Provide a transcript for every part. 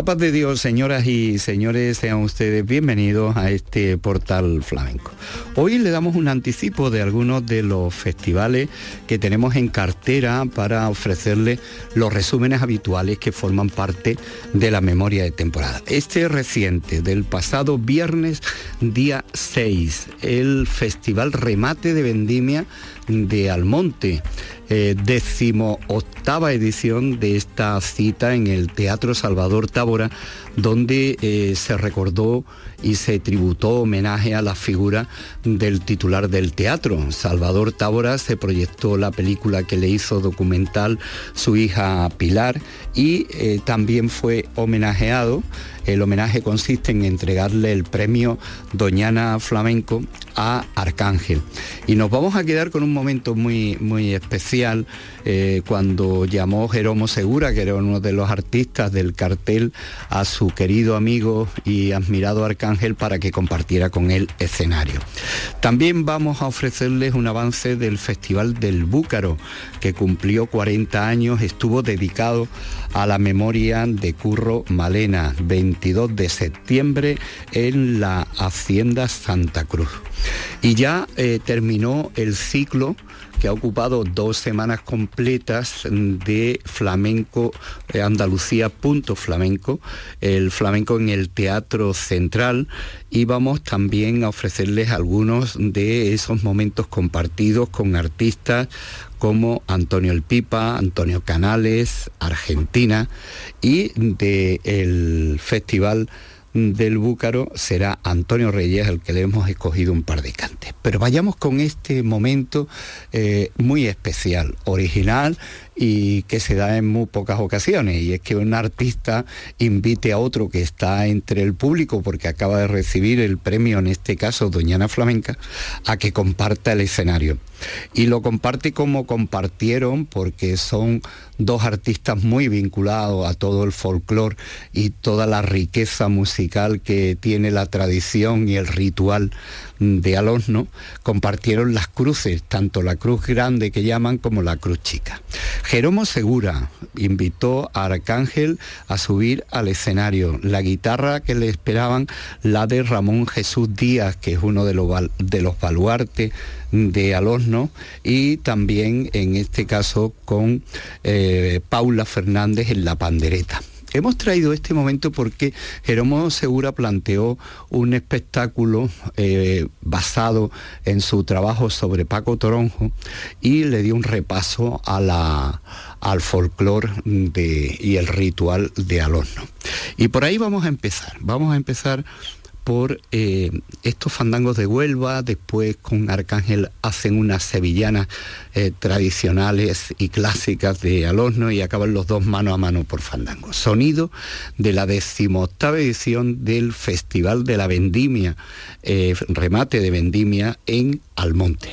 la paz de Dios, señoras y señores, sean ustedes bienvenidos a este portal flamenco. Hoy le damos un anticipo de algunos de los festivales que tenemos en cartera para ofrecerles los resúmenes habituales que forman parte de la memoria de temporada. Este reciente, del pasado viernes día 6, el Festival Remate de Vendimia de Almonte eh, décimo octava edición de esta cita en el Teatro Salvador Tábora, donde eh, se recordó y se tributó homenaje a la figura del titular del teatro. Salvador Tábora se proyectó la película que le hizo documental su hija Pilar y eh, también fue homenajeado. El homenaje consiste en entregarle el premio Doñana Flamenco a Arcángel. Y nos vamos a quedar con un momento muy, muy especial eh, cuando llamó Jeromo Segura, que era uno de los artistas del cartel, a su querido amigo y admirado Arcángel para que compartiera con él escenario. También vamos a ofrecerles un avance del Festival del Búcaro, que cumplió 40 años, estuvo dedicado a la memoria de Curro Malena, 22 de septiembre en la Hacienda Santa Cruz. Y ya eh, terminó el ciclo que ha ocupado dos semanas completas de flamenco, eh, Andalucía punto flamenco, el flamenco en el Teatro Central y vamos también a ofrecerles algunos de esos momentos compartidos con artistas como Antonio El Pipa, Antonio Canales, Argentina y del Festival del Búcaro será Antonio Reyes, el que le hemos escogido un par de cantes. Pero vayamos con este momento eh, muy especial, original y que se da en muy pocas ocasiones, y es que un artista invite a otro que está entre el público, porque acaba de recibir el premio, en este caso Doñana Flamenca, a que comparta el escenario. Y lo comparte como compartieron, porque son dos artistas muy vinculados a todo el folclore y toda la riqueza musical que tiene la tradición y el ritual de Alonso compartieron las cruces, tanto la cruz grande que llaman como la cruz chica. Jeromo Segura invitó a Arcángel a subir al escenario. La guitarra que le esperaban, la de Ramón Jesús Díaz, que es uno de los, de los baluartes de Alonso, y también en este caso con eh, Paula Fernández en la pandereta. Hemos traído este momento porque Jeromo Segura planteó un espectáculo eh, basado en su trabajo sobre Paco Toronjo y le dio un repaso al folclore y el ritual de Alonso. Y por ahí vamos a empezar. Vamos a empezar por eh, estos fandangos de Huelva, después con Arcángel hacen unas sevillanas eh, tradicionales y clásicas de Alonso y acaban los dos mano a mano por fandango. Sonido de la decimoctava edición del Festival de la Vendimia, eh, remate de Vendimia en Almonte.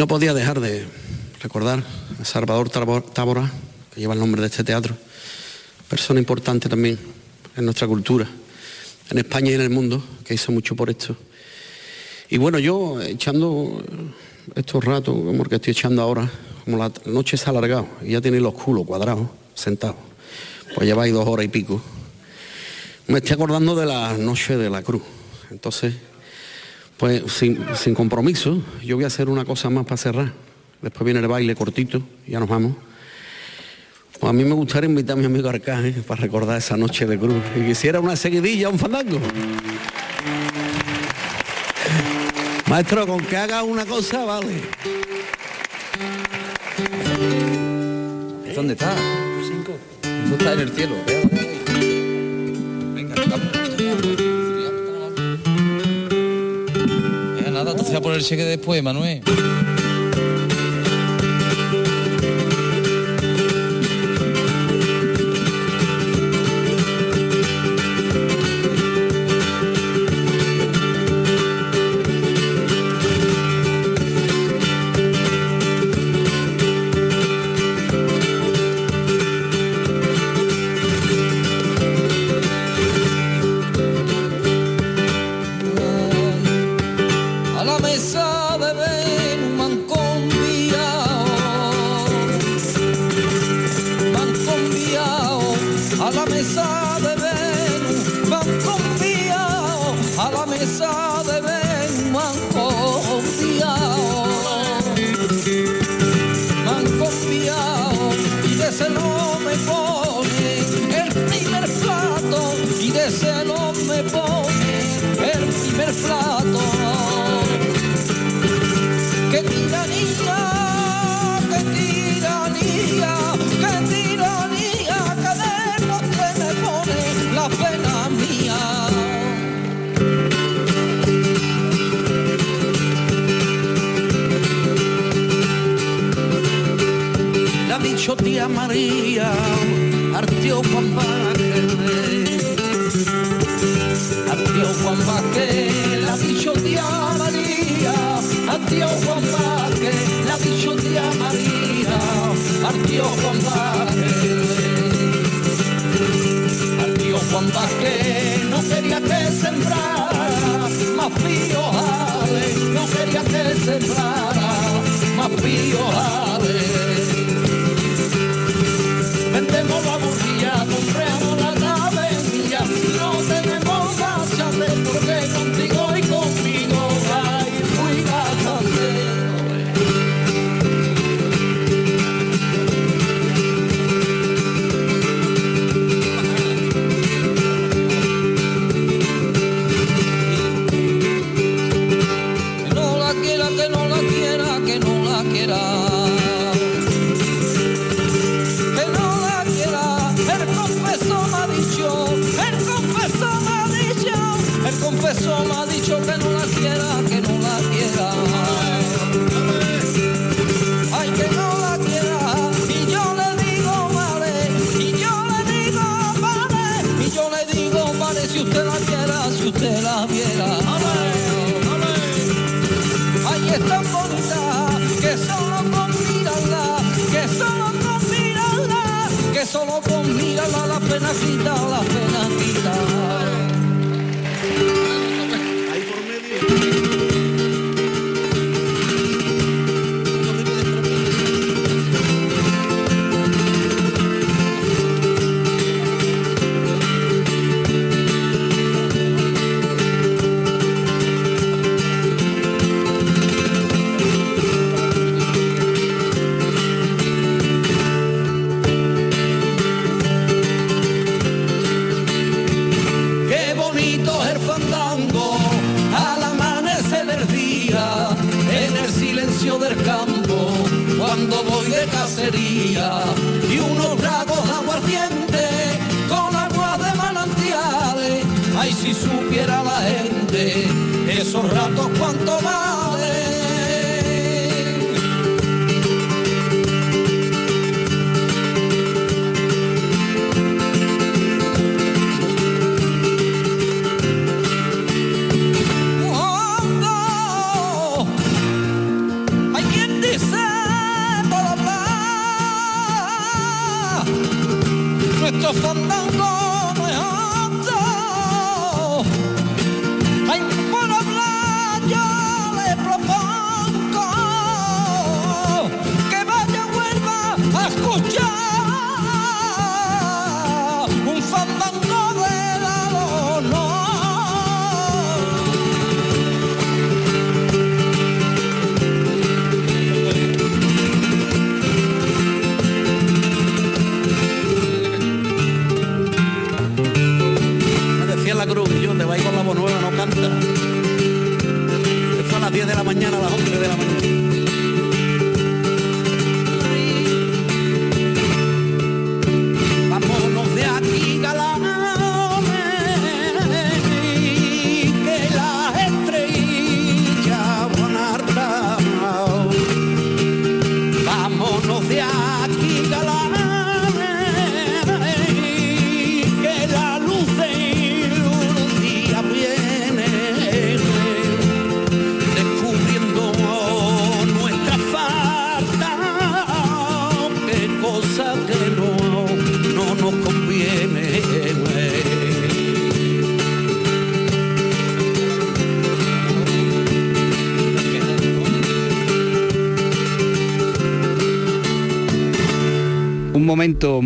No podía dejar de recordar a Salvador Tábora, que lleva el nombre de este teatro, persona importante también en nuestra cultura, en España y en el mundo, que hizo mucho por esto. Y bueno, yo echando estos ratos, como que estoy echando ahora, como la noche se ha alargado y ya tenéis los culos cuadrados, sentados, pues lleváis dos horas y pico, me estoy acordando de la noche de la cruz. Entonces, pues sin, sin compromiso, yo voy a hacer una cosa más para cerrar. Después viene el baile cortito, y ya nos vamos. Pues a mí me gustaría invitar a mi amigo Arcángel para recordar esa noche de cruz. Y quisiera una seguidilla, un fandango. Maestro, con que haga una cosa, vale. ¿Dónde está? Cinco. Tú estás en el cielo. Venga, vamos. A poner el cheque después, Manuel. De Venus van confiado, a la mesa de Venus van confiado, van confiado y de celo me pone el primer plato y de celo me pone el primer plato. Le ha dicho tía María, artió Juan. Adiós Juan Vázquez, la ha dicho tía María. Adiós Juan Vázquez, la ha dicho tía María. Adiós Juan Vázquez. Adiós Juan Vázquez, no quería que sembrara más piojales, no quería que sembrara más piojales. Confesor me ha dicho que no la quiera, que no la quiera. Ay, que no la quiera, y yo le digo vale, y yo le digo vale, y yo le digo vale si usted la quiera, si usted la viera. Ay, es tan bonita que solo con mirarla, que solo con mirarla, que solo con mirarla la pena quita,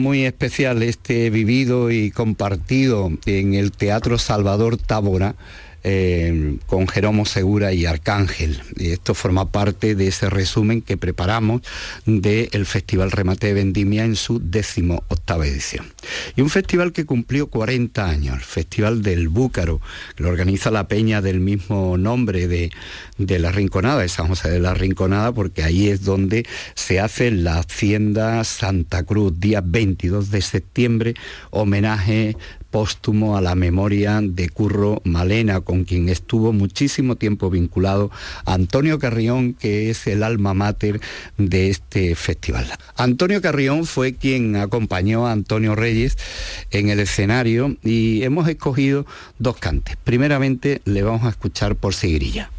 muy especial este vivido y compartido en el Teatro Salvador Tábora eh, con Jeromo Segura y Arcángel. Esto forma parte de ese resumen que preparamos del Festival Remate de Vendimia en su décimo octava edición. Y un festival que cumplió 40 años, el Festival del Búcaro, que lo organiza la peña del mismo nombre de, de la Rinconada, de San José de la Rinconada, porque ahí es donde se hace la Hacienda Santa Cruz, día 22 de septiembre, homenaje póstumo a la memoria de Curro Malena, con quien estuvo muchísimo tiempo vinculado Antonio Carrión, que es el alma mater de este festival. Antonio Carrión fue quien acompañó a Antonio Reyes en el escenario y hemos escogido dos cantes. Primeramente le vamos a escuchar por Sigrilla.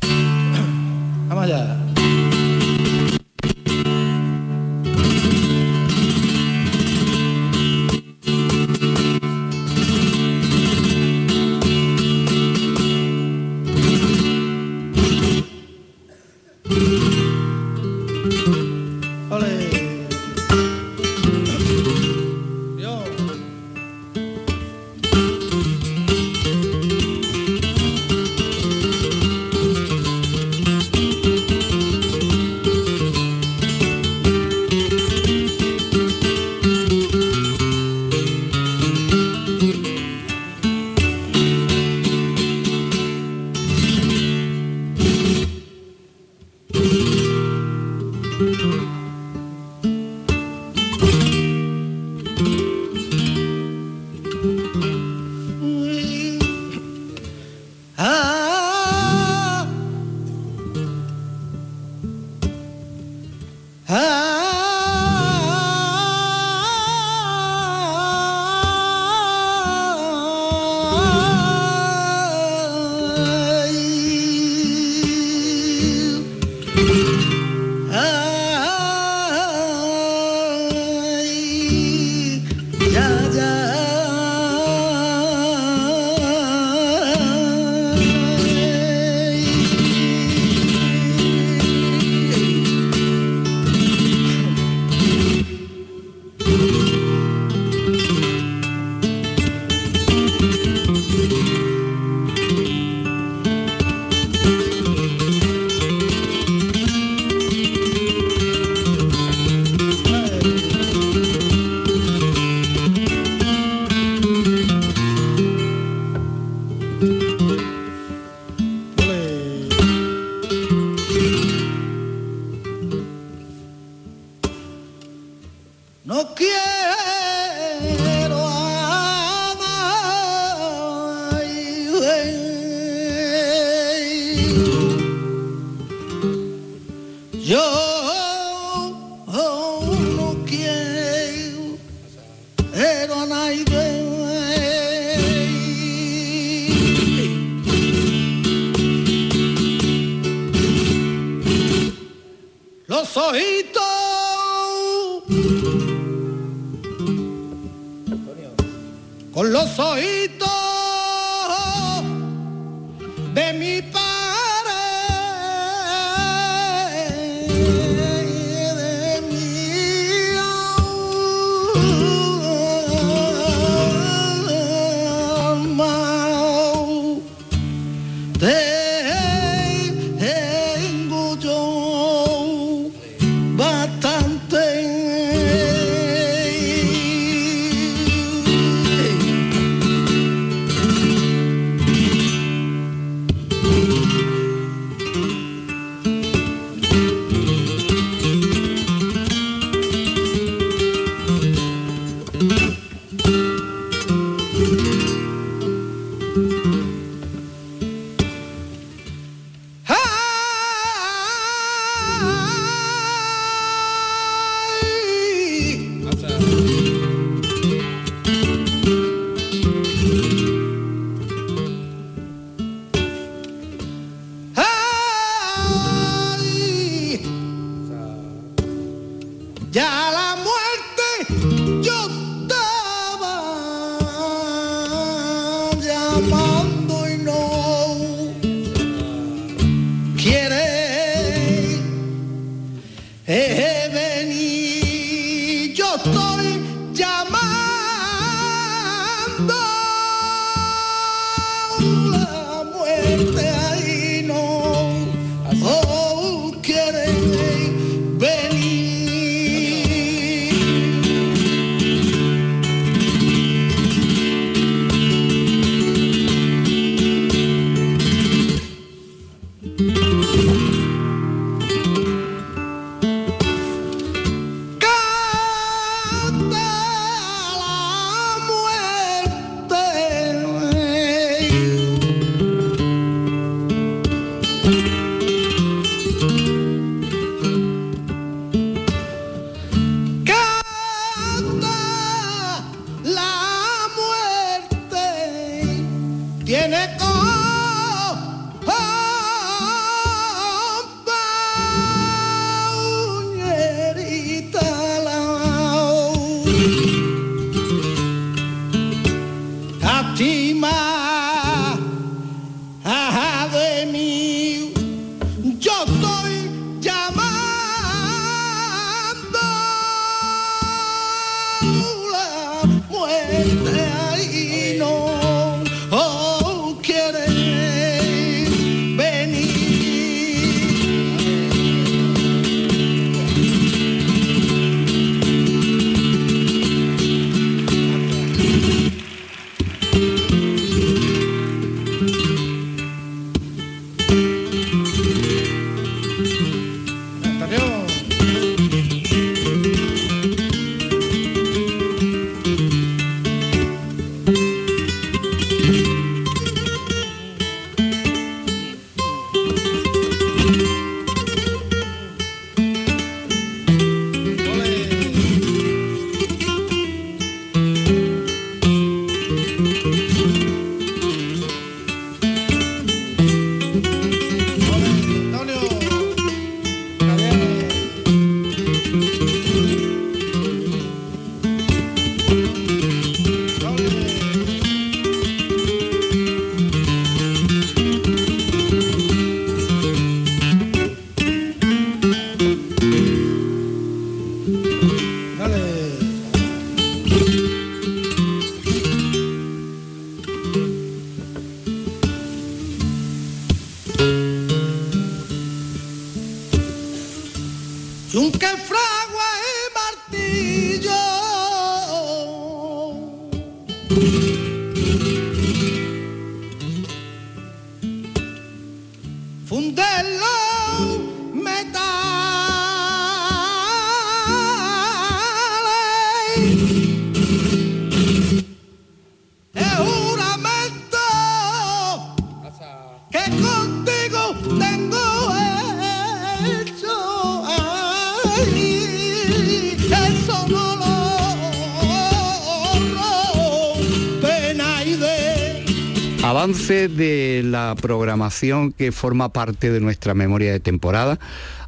De la programación que forma parte de nuestra memoria de temporada,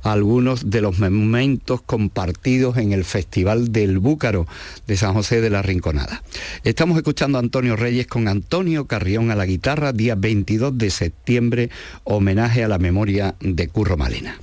algunos de los momentos compartidos en el Festival del Búcaro de San José de la Rinconada. Estamos escuchando a Antonio Reyes con Antonio Carrión a la guitarra, día 22 de septiembre, homenaje a la memoria de Curro Malena.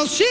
Los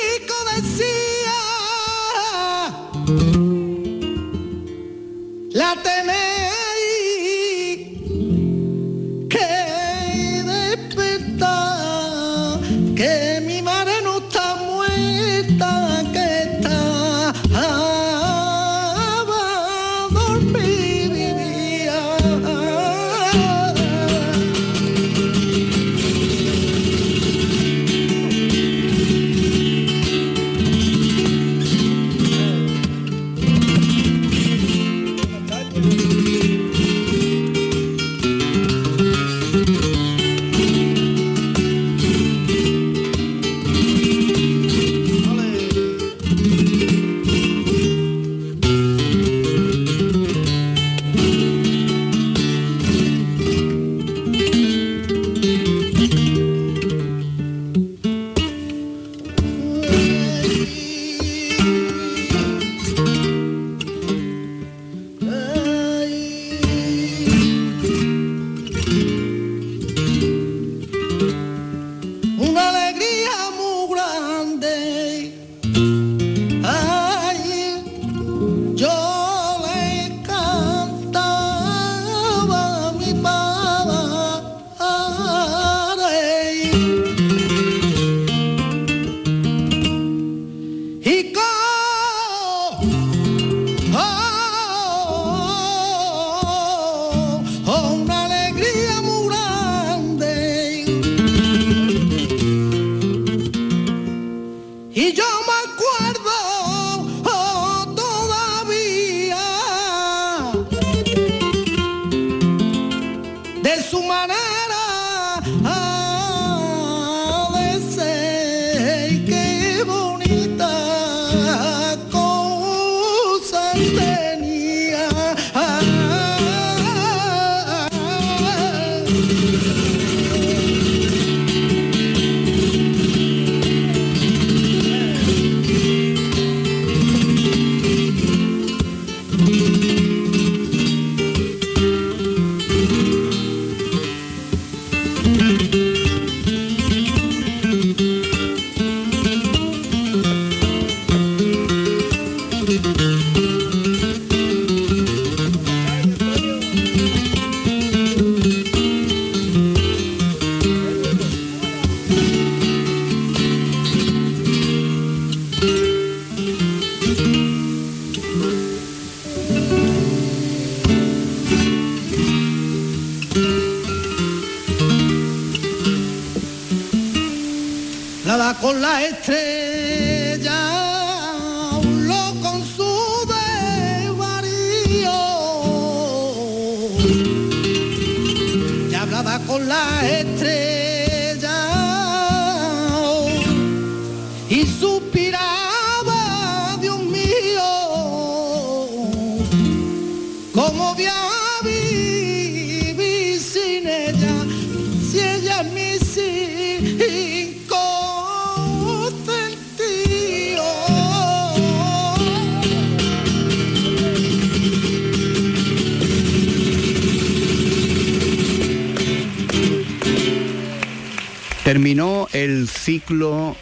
Terminó el ciclo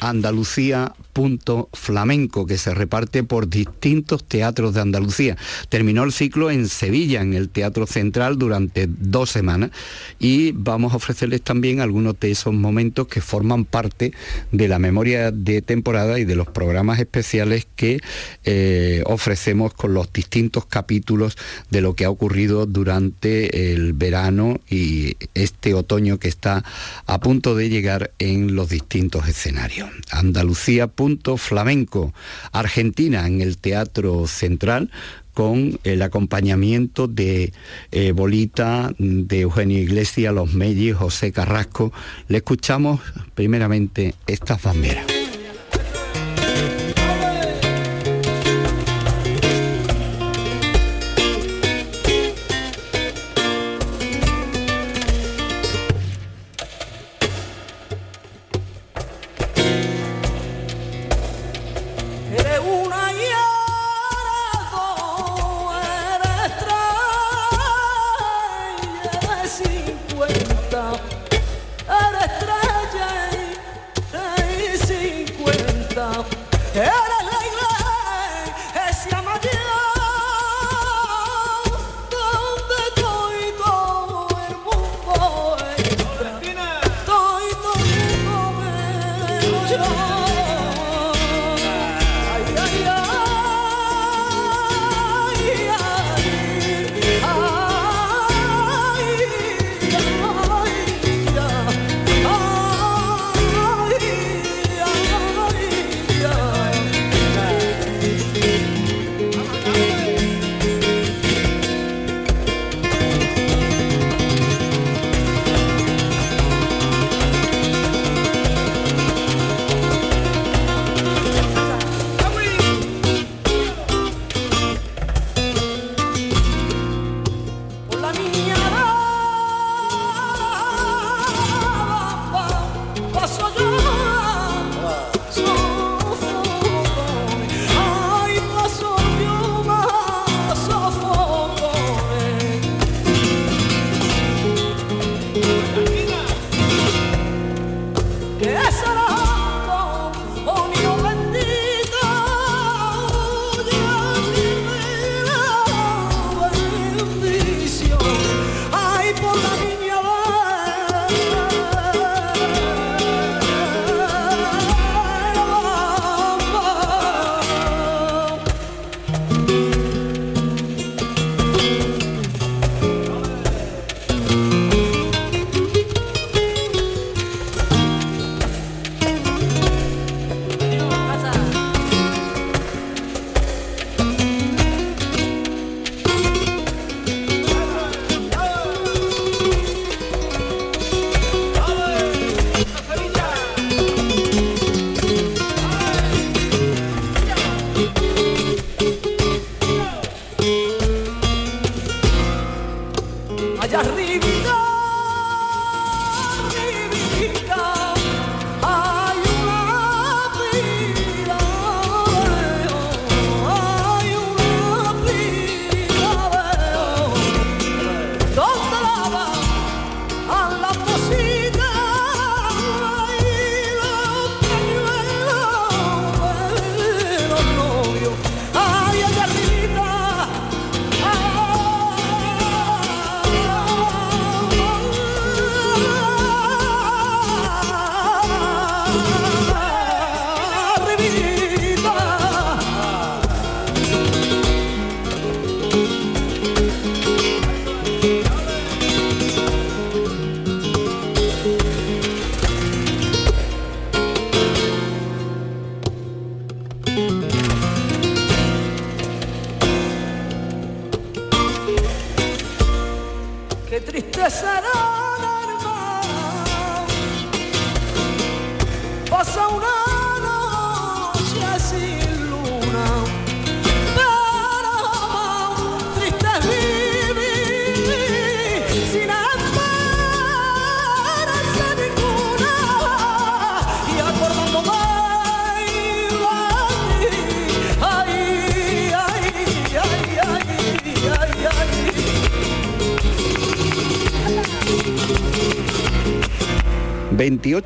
Andalucía punto flamenco que se reparte por distintos teatros de Andalucía. Terminó el ciclo en Sevilla, en el Teatro Central, durante dos semanas y vamos a ofrecerles también algunos de esos momentos que forman parte de la memoria de temporada y de los programas especiales que eh, ofrecemos con los distintos capítulos de lo que ha ocurrido durante el verano y este otoño que está a punto de llegar en los distintos escenarios. Andalucía flamenco, Argentina en el Teatro Central con el acompañamiento de eh, Bolita, de Eugenio Iglesias, Los Mellis, José Carrasco. Le escuchamos primeramente estas banderas.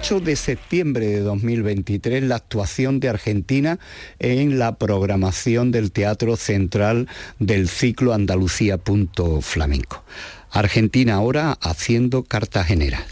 8 de septiembre de 2023 la actuación de Argentina en la programación del Teatro Central del ciclo Andalucía Punto Flamenco. Argentina ahora haciendo Cartagenera.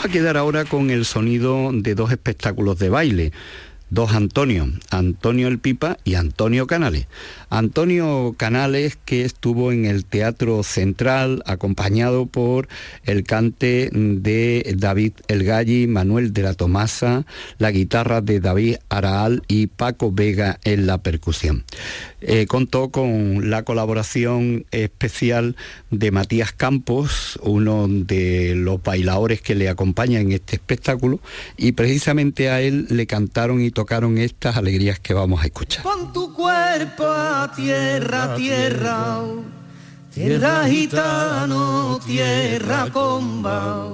Vamos a quedar ahora con el sonido de dos espectáculos de baile dos Antonio, Antonio el Pipa y Antonio Canales. Antonio Canales que estuvo en el Teatro Central acompañado por el cante de David El Galli, Manuel de la Tomasa, la guitarra de David Araal y Paco Vega en la percusión. Eh, contó con la colaboración especial de Matías Campos, uno de los bailadores que le acompaña en este espectáculo, y precisamente a él le cantaron y tocaron estas alegrías que vamos a escuchar. Con tu cuerpo a tierra, tierra, tierra. gitano, tierra comba,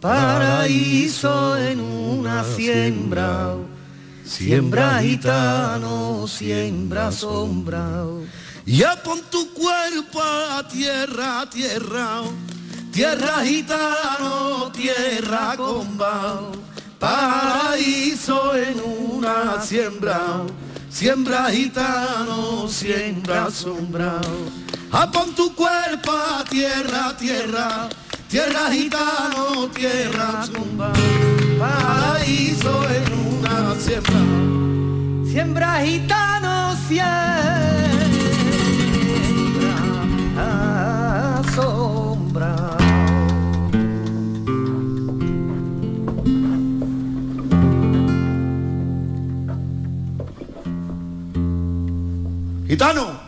paraíso en una siembra, siembra gitano, siembra sombra. Ya pon tu cuerpo a tierra, tierra, tierra gitano, tierra comba paraíso en una siembra, siembra gitano, siembra sombra. Apon tu cuerpo a tierra, tierra, tierra gitano, tierra sombra, paraíso en una siembra, siembra gitano, siembra sombra. Gitano.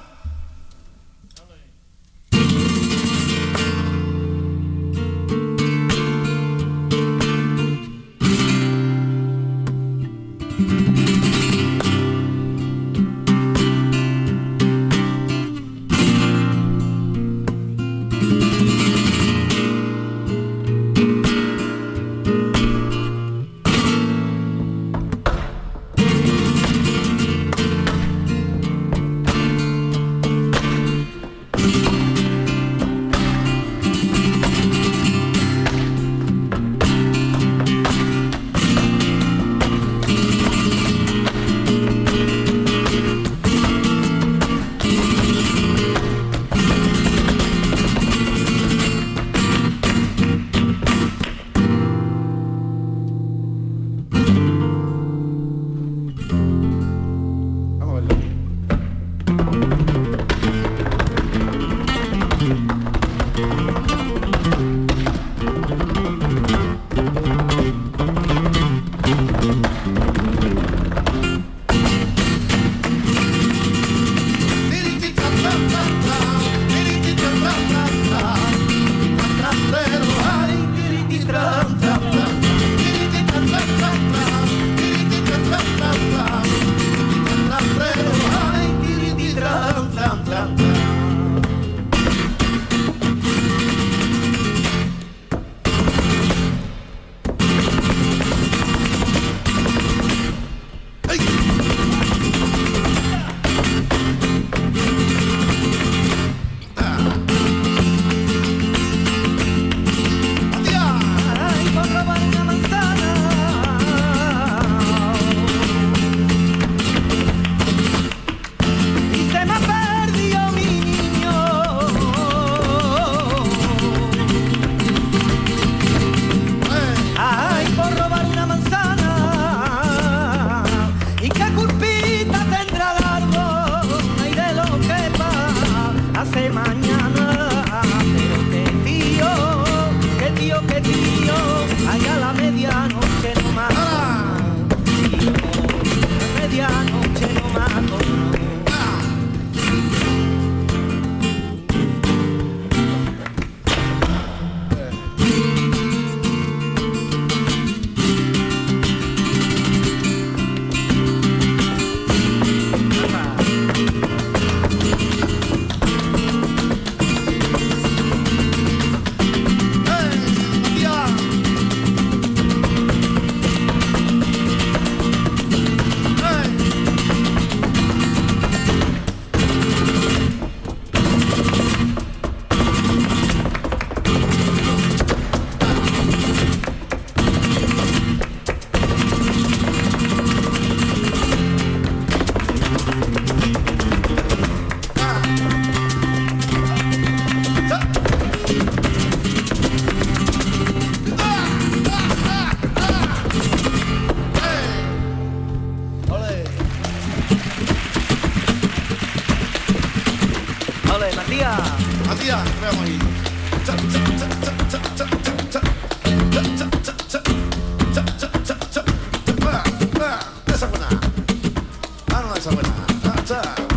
Ah, no, esa buena. Agua.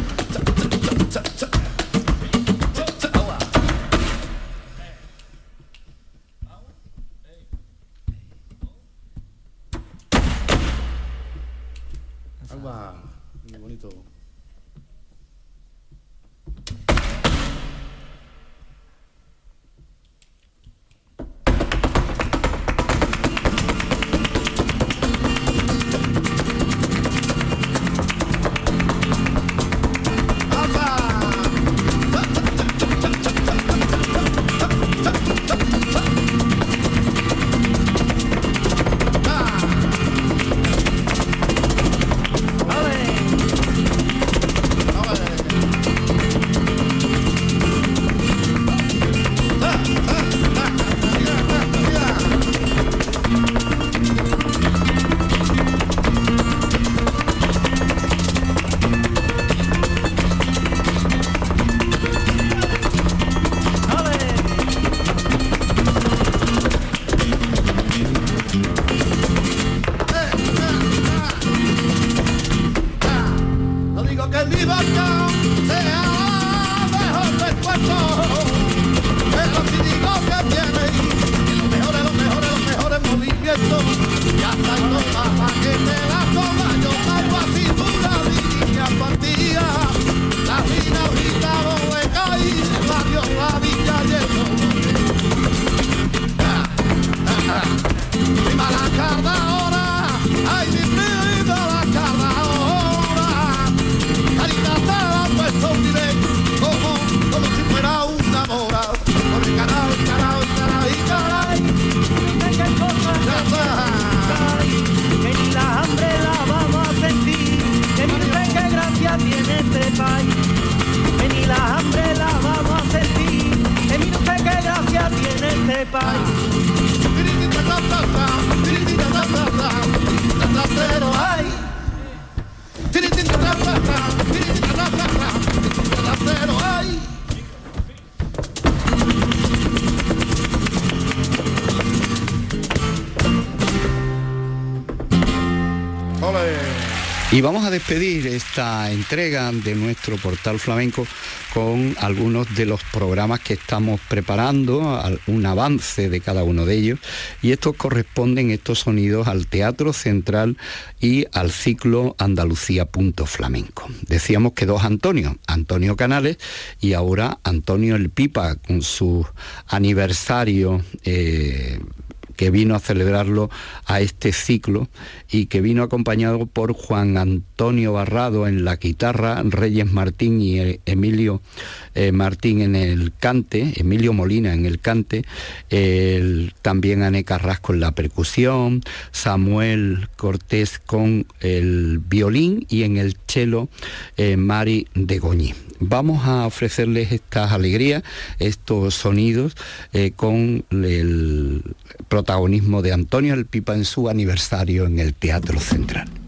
Despedir esta entrega de nuestro portal flamenco con algunos de los programas que estamos preparando, un avance de cada uno de ellos. Y estos corresponden, estos sonidos, al Teatro Central y al ciclo Andalucía Punto Flamenco. Decíamos que dos Antonio, Antonio Canales y ahora Antonio El Pipa, con su aniversario. eh, que vino a celebrarlo a este ciclo y que vino acompañado por Juan Antonio Barrado en la guitarra, Reyes Martín y eh, Emilio eh, Martín en el cante, Emilio Molina en el cante, también Ane Carrasco en la percusión, Samuel Cortés con el violín y en el cello eh, Mari de Goñi. Vamos a ofrecerles estas alegrías, estos sonidos, eh, con el protagonismo de Antonio El Pipa en su aniversario en el Teatro Central.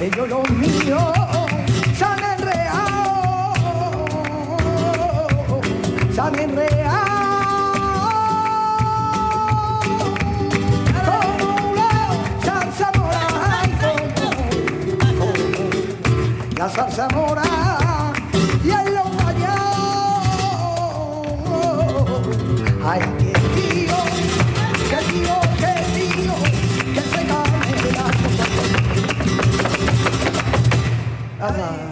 bello lo mío, San Enreao, San Enreao. La salsa morada. Aha.